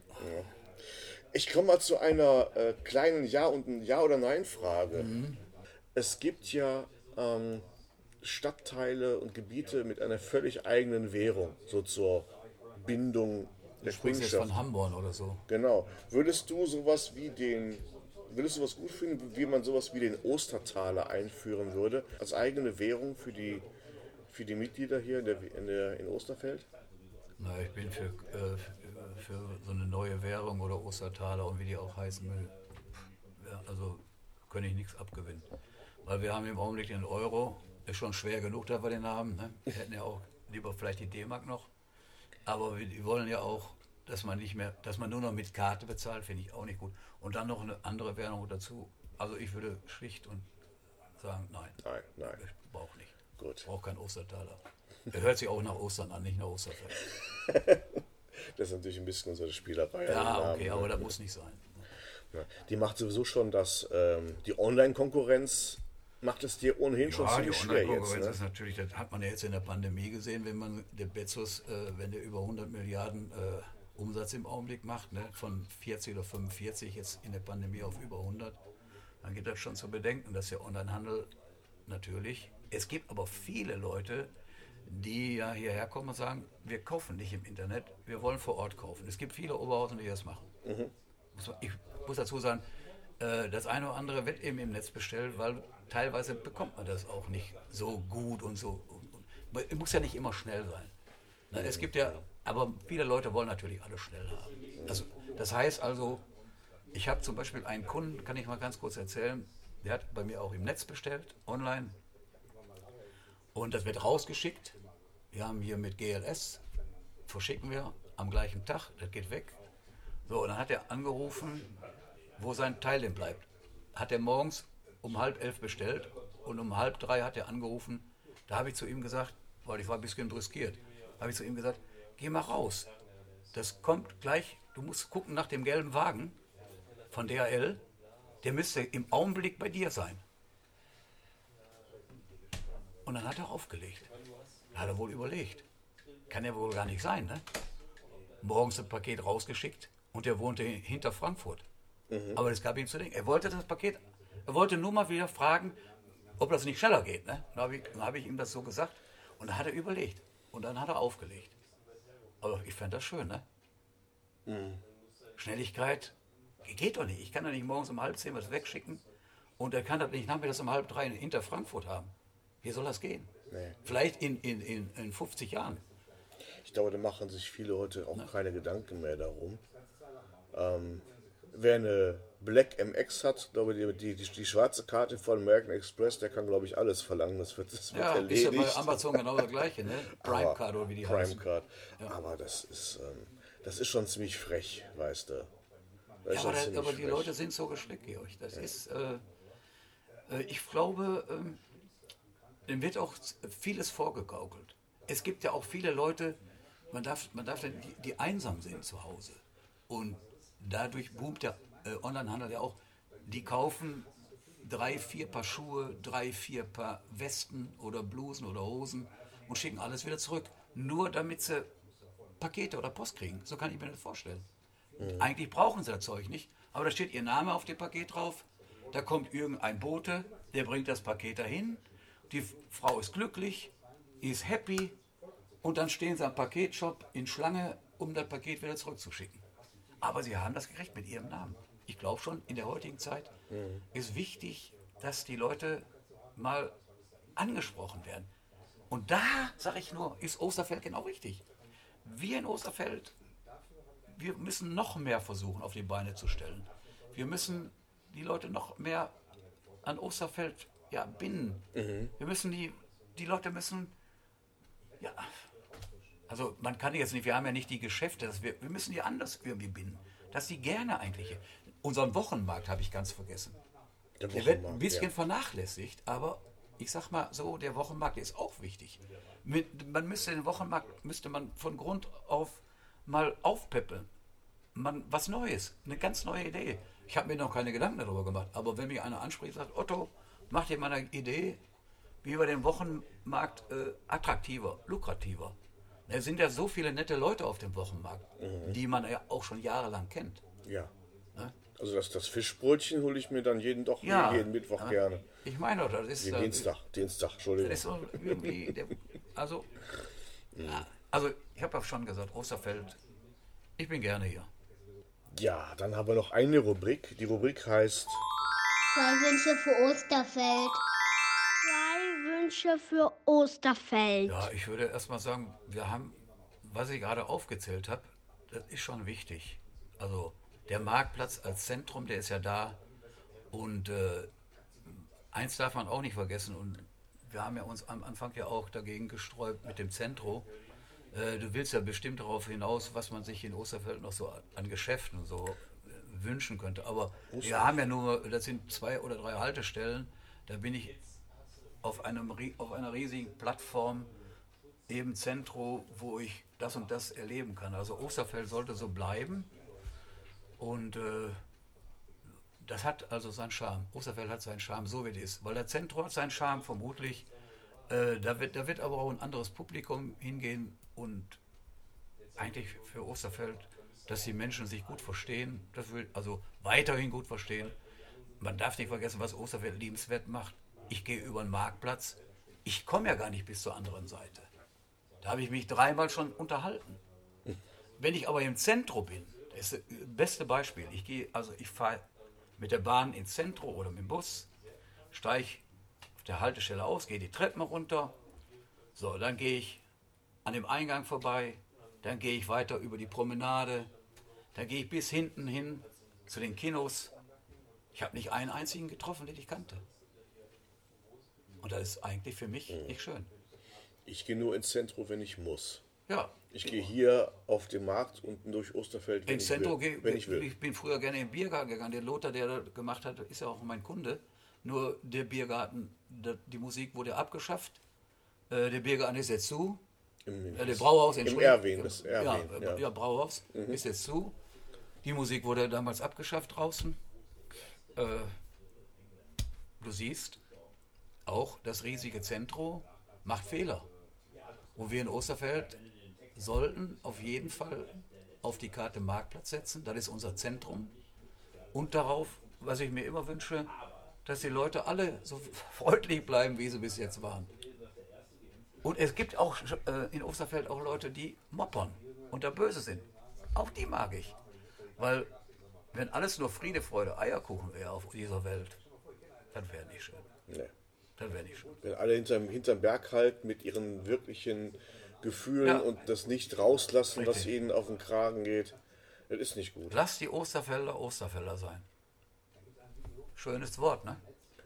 Speaker 4: Ja. Ich komme mal zu einer äh, kleinen Ja- und ein Ja- oder Nein-Frage. Es gibt ja ähm, Stadtteile und Gebiete mit einer völlig eigenen Währung, so zur Bindung der Kundschaft.
Speaker 8: von Hamburg oder so.
Speaker 4: Genau. Würdest du sowas wie den, würdest du was gut finden, wie man sowas wie den Ostertaler einführen würde, als eigene Währung für die, für die Mitglieder hier in, der, in, der, in Osterfeld?
Speaker 8: Na, ich bin für, äh, für so eine neue Währung oder Ostertaler und wie die auch heißen will. Ja, also kann ich nichts abgewinnen. Weil wir haben im Augenblick den Euro, ist schon schwer genug, dass wir den haben. Ne? Wir hätten ja auch lieber vielleicht die D-Mark noch. Aber wir die wollen ja auch, dass man nicht mehr, dass man nur noch mit Karte bezahlt, finde ich auch nicht gut. Und dann noch eine andere Währung dazu. Also ich würde schlicht und sagen, nein,
Speaker 4: Nein, nein.
Speaker 8: ich brauche nicht.
Speaker 4: Gut.
Speaker 8: Ich brauche keinen Ostertaler. Er hört sich auch nach Ostern an, nicht nach Osterfeld.
Speaker 4: Das ist natürlich ein bisschen unsere Spielerei.
Speaker 8: Ja,
Speaker 4: Namen,
Speaker 8: okay,
Speaker 4: ne?
Speaker 8: aber das muss nicht sein.
Speaker 4: Die macht sowieso schon das, ähm, die Online-Konkurrenz macht es dir ohnehin schon
Speaker 8: Ja,
Speaker 4: ziemlich schwer jetzt. Ne?
Speaker 8: ist natürlich, das hat man ja jetzt in der Pandemie gesehen, wenn man der Bezos, äh, wenn der über 100 Milliarden äh, Umsatz im Augenblick macht, ne, von 40 oder 45 jetzt in der Pandemie auf über 100, dann geht das schon zu bedenken, dass der Onlinehandel natürlich Es gibt aber viele Leute, die ja hierher kommen und sagen, wir kaufen nicht im Internet, wir wollen vor Ort kaufen. Es gibt viele Oberhausen, die das machen. Man- Ich muss dazu sagen, äh, das eine oder andere wird eben im Netz bestellt, weil teilweise bekommt man das auch nicht so gut und so. und- muss ja nicht immer schnell sein. Es gibt ja, aber viele Leute wollen natürlich alles schnell haben. Also, das heißt also, ich habe zum Beispiel einen Kunden, kann ich mal ganz kurz erzählen, der hat bei mir auch im Netz bestellt, online. Und das wird rausgeschickt. Wir haben hier mit GLS, verschicken wir am gleichen Tag, das geht weg. So, und dann hat er angerufen, wo sein Teil denn bleibt. Hat er morgens um halb elf bestellt und um halb drei hat er angerufen. Da habe ich zu ihm gesagt, weil ich war ein bisschen brüskiert, habe ich zu ihm gesagt, geh mal raus. Das kommt gleich, du musst gucken nach dem gelben Wagen von DHL, der müsste im Augenblick bei dir sein. Und dann hat er aufgelegt. Hat er wohl überlegt. Kann ja wohl gar nicht sein, ne? Morgens ein Paket rausgeschickt und er wohnte hinter Frankfurt. Aber das gab ihm zu denken. Er wollte das Paket, er wollte nur mal wieder fragen, ob das nicht schneller geht. Ne? Dann habe ich, dann habe ich ihm das so gesagt und dann hat er überlegt. Und dann hat er aufgelegt. Aber ich fand das schön, ne? Schnelligkeit geht doch nicht. Ich kann doch nicht morgens um halb zehn was wegschicken und er kann das nicht nachmittags um halb drei hinter Frankfurt haben. Wie soll das gehen? Vielleicht in, in, in, in 50 Jahren.
Speaker 4: Ich glaube, da machen sich viele heute auch keine Gedanken mehr darum. Ähm, wer eine Black MX hat, glaube ich, die, die, die schwarze Karte von American Express, der kann, glaube ich, alles verlangen. Das wird, das wird
Speaker 8: Ja, ist ja
Speaker 4: erledigt.
Speaker 8: bei Amazon genau das gleiche, ne? Prime
Speaker 4: Aber-
Speaker 8: Card oder wie die
Speaker 4: Prime
Speaker 8: heißen.
Speaker 4: Card. Aber das ist, ähm, das ist schon ziemlich frech, weißt du.
Speaker 8: Ja, aber, das, aber die. Leute sind so geschickt, Georg. Das ist, äh, äh, ich glaube, ähm, dem wird auch vieles vorgegaukelt. Es gibt ja auch viele Leute, man darf, man darf die, die einsam sind zu Hause. Und dadurch boomt der äh, Onlinehandel ja auch. Die kaufen drei, vier Paar Schuhe, drei, vier Paar Westen oder Blusen oder Hosen und schicken alles wieder zurück. Nur damit sie Pakete oder Post kriegen. So kann ich mir das vorstellen. Eigentlich brauchen sie das Zeug nicht, aber da steht ihr Name auf dem Paket drauf. Da kommt irgendein Bote, der bringt das Paket dahin. Die Frau ist glücklich, ist happy und dann stehen sie am Paketshop in Schlange, um das Paket wieder zurückzuschicken. Aber sie haben das gerecht mit ihrem Namen. Ich glaube schon, in der heutigen Zeit ist wichtig, dass die Leute mal angesprochen werden. Und da, sage ich nur, ist Osterfeld genau richtig. Wir in Osterfeld wir müssen noch mehr versuchen, auf die Beine zu stellen. Wir müssen die Leute noch mehr an Osterfeld ja, binden. Wir müssen die, die Leute müssen, ja, also man kann jetzt nicht, wir haben ja nicht die Geschäfte, dass wir, wir müssen die anders irgendwie binden. Dass die gerne eigentlich, unseren Wochenmarkt habe ich ganz vergessen.
Speaker 4: Der
Speaker 8: Der wird ein bisschen
Speaker 4: ja.
Speaker 8: vernachlässigt, aber ich sag mal so, der Wochenmarkt ist auch wichtig. Man müsste den Wochenmarkt müsste man von Grund auf mal aufpeppeln. Man, was Neues, eine ganz neue Idee. Ich habe mir noch keine Gedanken darüber gemacht, aber wenn mich einer anspricht, sagt, Otto, mach dir mal eine Idee, wie wir den Wochenmarkt äh, attraktiver, lukrativer. Es sind ja so viele nette Leute auf dem Wochenmarkt, die man ja auch schon jahrelang kennt.
Speaker 4: Ja.
Speaker 8: Ne?
Speaker 4: Also das, das Fischbrötchen hole ich mir dann jeden, doch
Speaker 8: Ja,
Speaker 4: jeden Mittwoch
Speaker 8: aber
Speaker 4: gerne.
Speaker 8: Ich meine, doch, das ist,
Speaker 4: Nee,
Speaker 8: äh,
Speaker 4: Dienstag, Dienstag, Entschuldigung.
Speaker 8: Das ist so irgendwie, der, also, ja, also ich habe ja schon gesagt, Osterfeld, ich bin gerne hier.
Speaker 4: Ja, dann haben wir noch eine Rubrik. Die Rubrik heißt
Speaker 7: Zwei Wünsche für Osterfeld.
Speaker 5: Wünsche für Osterfeld.
Speaker 8: Ja, ich würde erstmal sagen, wir haben, was ich gerade aufgezählt habe, das ist schon wichtig. Also der Marktplatz als Zentrum, der ist ja da. Und äh, eins darf man auch nicht vergessen, und wir haben ja uns am Anfang ja auch dagegen gesträubt mit dem Zentro. Äh, du willst ja bestimmt darauf hinaus, was man sich in Osterfeld noch so an Geschäften und so äh, wünschen könnte. Aber wir haben ja nur, das sind zwei oder drei Haltestellen, da bin ich auf, einem, auf einer riesigen Plattform eben Zentro, wo ich das und das erleben kann. Also Osterfeld sollte so bleiben und äh, das hat also seinen Charme. Osterfeld hat seinen Charme, so wie es ist. Weil der Zentro hat seinen Charme vermutlich. Äh, da, wird, da wird aber auch ein anderes Publikum hingehen und eigentlich für Osterfeld, dass die Menschen sich gut verstehen, das will also weiterhin gut verstehen. Man darf nicht vergessen, was Osterfeld liebenswert macht. Ich gehe über den Marktplatz, ich komme ja gar nicht bis zur anderen Seite. Da habe ich mich dreimal schon unterhalten. Wenn ich aber im Zentrum bin, das ist das beste Beispiel. Ich gehe, also ich fahre mit der Bahn ins Zentrum oder mit dem Bus, steige auf der Haltestelle aus, gehe die Treppen runter. So, dann gehe ich an dem Eingang vorbei, dann gehe ich weiter über die Promenade, dann gehe ich bis hinten hin zu den Kinos. Ich habe nicht einen einzigen getroffen, den ich kannte. Und das ist eigentlich für mich nicht schön.
Speaker 4: Ich gehe nur ins Zentrum, wenn ich muss.
Speaker 8: Ja,
Speaker 4: Ich gehe hier auf den Markt und durch Osterfeld, wenn,
Speaker 8: ins
Speaker 4: ich
Speaker 8: Zentrum
Speaker 4: will,
Speaker 8: gehe
Speaker 4: wenn ich will.
Speaker 8: Ich bin früher gerne in den Biergarten gegangen. Der Lothar, der das gemacht hat, ist ja auch mein Kunde. Nur der Biergarten, die Musik wurde abgeschafft. Äh, Der Biergarten ist jetzt zu.
Speaker 4: Im,
Speaker 8: Äh, Der Brauhaus,
Speaker 4: Im
Speaker 8: Entschuldigung.
Speaker 4: Erwin, das
Speaker 8: ja,
Speaker 4: Erwin.
Speaker 8: äh,
Speaker 4: Ja,
Speaker 8: ja, Brauhaus ist jetzt zu. Die Musik wurde damals abgeschafft draußen. Äh, du siehst, auch das riesige Zentrum macht Fehler. Und wir in Osterfeld sollten auf jeden Fall auf die Karte Marktplatz setzen. Das ist unser Zentrum. Und darauf, was ich mir immer wünsche, dass die Leute alle so freundlich bleiben, wie sie bis jetzt waren. Und es gibt auch äh, in Osterfeld auch Leute, die moppern und da böse sind. Auch die mag ich. Weil, wenn alles nur Friede, Freude, Eierkuchen wäre auf dieser Welt, das wäre nicht schön.
Speaker 4: nee.
Speaker 8: Das wäre nicht schön.
Speaker 4: Wenn alle hinterm, hinterm Berg halten mit ihren wirklichen Gefühlen
Speaker 8: Ja.
Speaker 4: und das nicht rauslassen, was
Speaker 8: Richtig.
Speaker 4: ihnen auf den Kragen geht, das ist nicht gut.
Speaker 8: Lass die Osterfelder Osterfelder sein. Schönes Wort, ne?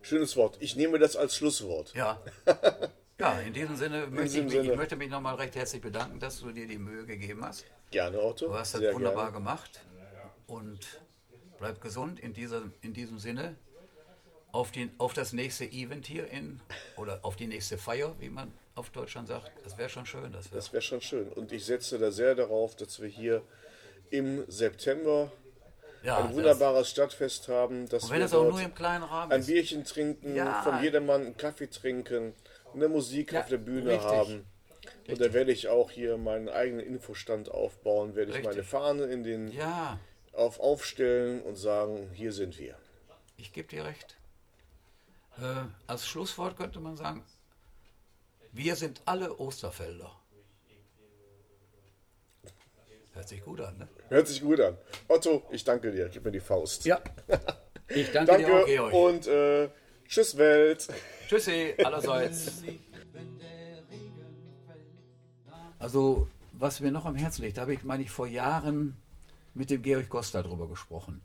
Speaker 4: Schönes Wort. Ich nehme das als Schlusswort.
Speaker 8: Ja. Ja, in diesem Sinne möchte ich
Speaker 4: diesem
Speaker 8: mich,
Speaker 4: Sinne.
Speaker 8: ich möchte mich nochmal recht herzlich bedanken, dass du dir die Mühe gegeben hast.
Speaker 4: Gerne, Otto.
Speaker 8: Du hast das
Speaker 4: Sehr
Speaker 8: wunderbar
Speaker 4: gerne.
Speaker 8: gemacht und bleib gesund in, dieser, in diesem Sinne. Auf, den, auf das nächste Event hier in, oder auf die nächste Feier, wie man auf Deutschland sagt. Das wäre schon schön. Das wär,
Speaker 4: Das wäre schon schön. Und ich setze da sehr darauf, dass wir hier im September
Speaker 8: ja,
Speaker 4: ein wunderbares Stadtfest haben, dass
Speaker 8: Das, und wenn
Speaker 4: wir
Speaker 8: es auch nur im kleinen Rahmen
Speaker 4: ein. Bierchen trinken,
Speaker 8: Ja.
Speaker 4: von jedermann einen Kaffee trinken, eine Musik
Speaker 8: Ja,
Speaker 4: auf der Bühne
Speaker 8: richtig.
Speaker 4: haben. Und da werde ich auch hier meinen eigenen Infostand aufbauen, werde ich
Speaker 8: Richtig.
Speaker 4: meine Fahne in den
Speaker 8: Ja,
Speaker 4: auf aufstellen und sagen, hier sind wir.
Speaker 8: ich gebe dir recht. Äh, als Schlusswort könnte man sagen, wir sind alle Osterfelder. Hört sich gut an, ne?
Speaker 4: Hört sich gut an. Otto, ich danke dir. Gib mir die Faust.
Speaker 8: Ja. Ich danke, dir auch,
Speaker 4: Danke
Speaker 8: Georg.
Speaker 4: und äh, tschüss Welt.
Speaker 8: Tschüssi, allerseits. Also, was mir noch am Herzen liegt, da habe ich, meine ich, vor Jahren mit dem Georg Costa drüber gesprochen.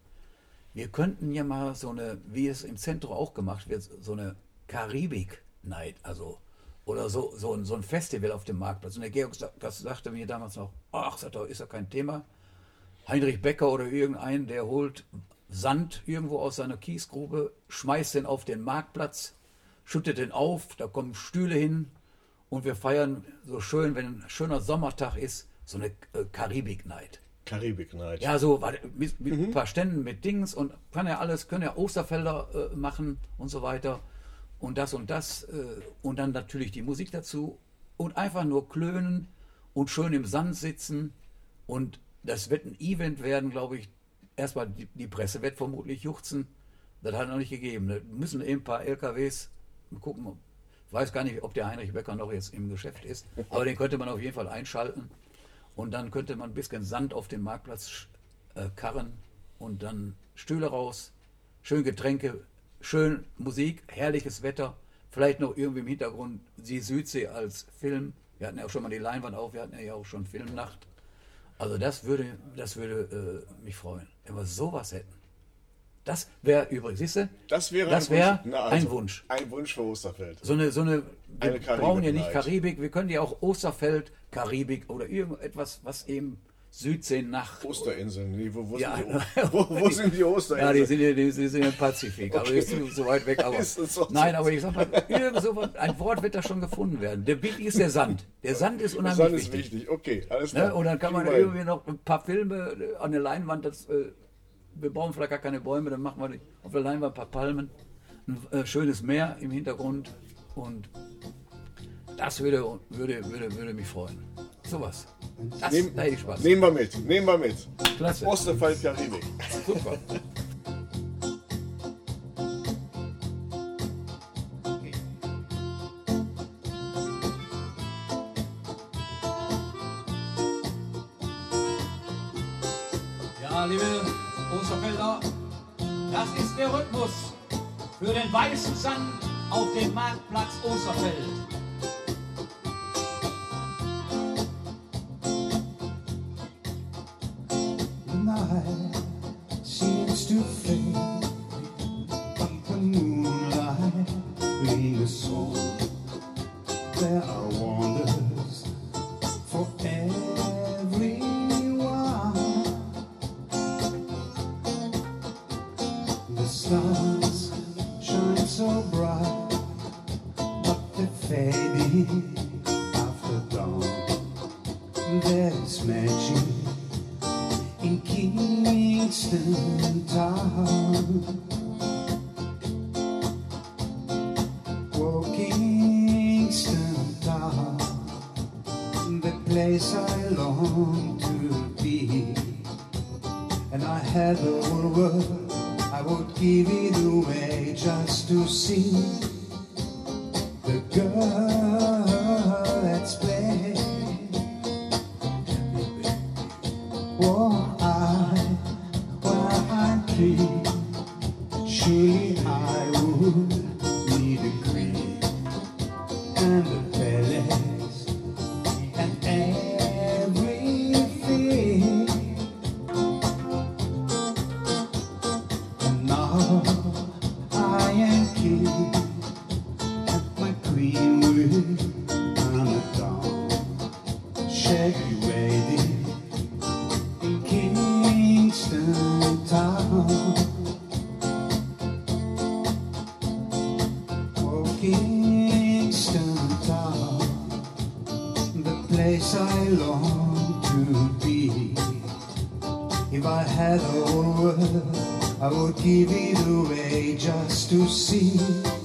Speaker 8: Wir könnten ja mal so eine, wie es im Zentrum auch gemacht wird, so eine Karibik-Night, also, oder so, so, ein, so ein Festival auf dem Marktplatz. Und der Georg das sagte mir damals noch, ach, sagt er, ist ja kein Thema. Heinrich Becker oder irgendein, der holt Sand irgendwo aus seiner Kiesgrube, schmeißt den auf den Marktplatz, schüttet den auf, da kommen Stühle hin und wir feiern so schön, wenn ein schöner Sommertag ist, so eine äh, Karibik-Night.
Speaker 4: Karibik Night.
Speaker 8: Ja, so mit, mit ein paar Ständen mit Dings und kann ja alles, können ja Osterfelder äh, machen und so weiter und das und das äh, und dann natürlich die Musik dazu und einfach nur klönen und schön im Sand sitzen und das wird ein Event werden, glaube ich. Erstmal die, die Presse wird vermutlich juchzen. Das hat noch nicht gegeben. Da müssen eben ein paar LKWs gucken. Ich weiß gar nicht, ob der Heinrich Becker noch jetzt im Geschäft ist, aber den könnte man auf jeden Fall einschalten. Und dann könnte man ein bisschen Sand auf den Marktplatz äh, karren und dann Stühle raus, schön Getränke, schön Musik, herrliches Wetter, vielleicht noch irgendwie im Hintergrund die Südsee als Film. Wir hatten ja auch schon mal die Leinwand auf, wir hatten ja auch schon Filmnacht. Also das würde, das würde äh, mich freuen, wenn wir sowas hätten. Das wäre übrigens, siehst du?
Speaker 4: Das wäre
Speaker 8: das
Speaker 4: ein,
Speaker 8: wär
Speaker 4: Wunsch. Na,
Speaker 8: ein
Speaker 4: also,
Speaker 8: Wunsch.
Speaker 4: Ein Wunsch für Osterfeld.
Speaker 8: So eine, so eine, wir
Speaker 4: Eine Karibik
Speaker 8: brauchen ja nicht. Karibik, wir können ja auch Osterfeld, Karibik oder irgendetwas, was eben Südsee nach.
Speaker 4: Osterinseln. Nee, wo, wo,
Speaker 8: Ja,
Speaker 4: sind die, wo, wo sind die
Speaker 8: Ja,
Speaker 4: Osterinseln?
Speaker 8: die sind, ja- die, die sind im Pazifik, aber die sind so weit weg. Aber, nein, aber ich sag mal, irgend so ein Wort wird da schon gefunden werden. Der wichtig ist der Sand. Der Sand ist unheimlich
Speaker 4: Sand ist
Speaker 8: wichtig.
Speaker 4: wichtig. Okay, alles klar.
Speaker 8: Ne? Und dann kann man
Speaker 4: wir
Speaker 8: irgendwie noch ein paar Filme äh, an der Leinwand, das, äh, wir brauchen vielleicht gar keine Bäume, dann machen wir die- auf der Leinwand ein paar Palmen, ein äh, schönes Meer im Hintergrund und das würde, würde, würde, würde mich freuen. Sowas. Das,
Speaker 4: Nehm,
Speaker 8: da hätte ich Spaß.
Speaker 4: nehmen wir mit. Nehmen wir mit.
Speaker 8: Klasse.
Speaker 4: Osterfeld Karibik.
Speaker 8: Super.
Speaker 1: den weißen Sand auf dem Marktplatz Osterfeld.
Speaker 3: Night seems to fade, but the moonlight. There are wonders for everyone. The sun. Kingston Town, the place I long to be. If I had a world, I would give it away just to see.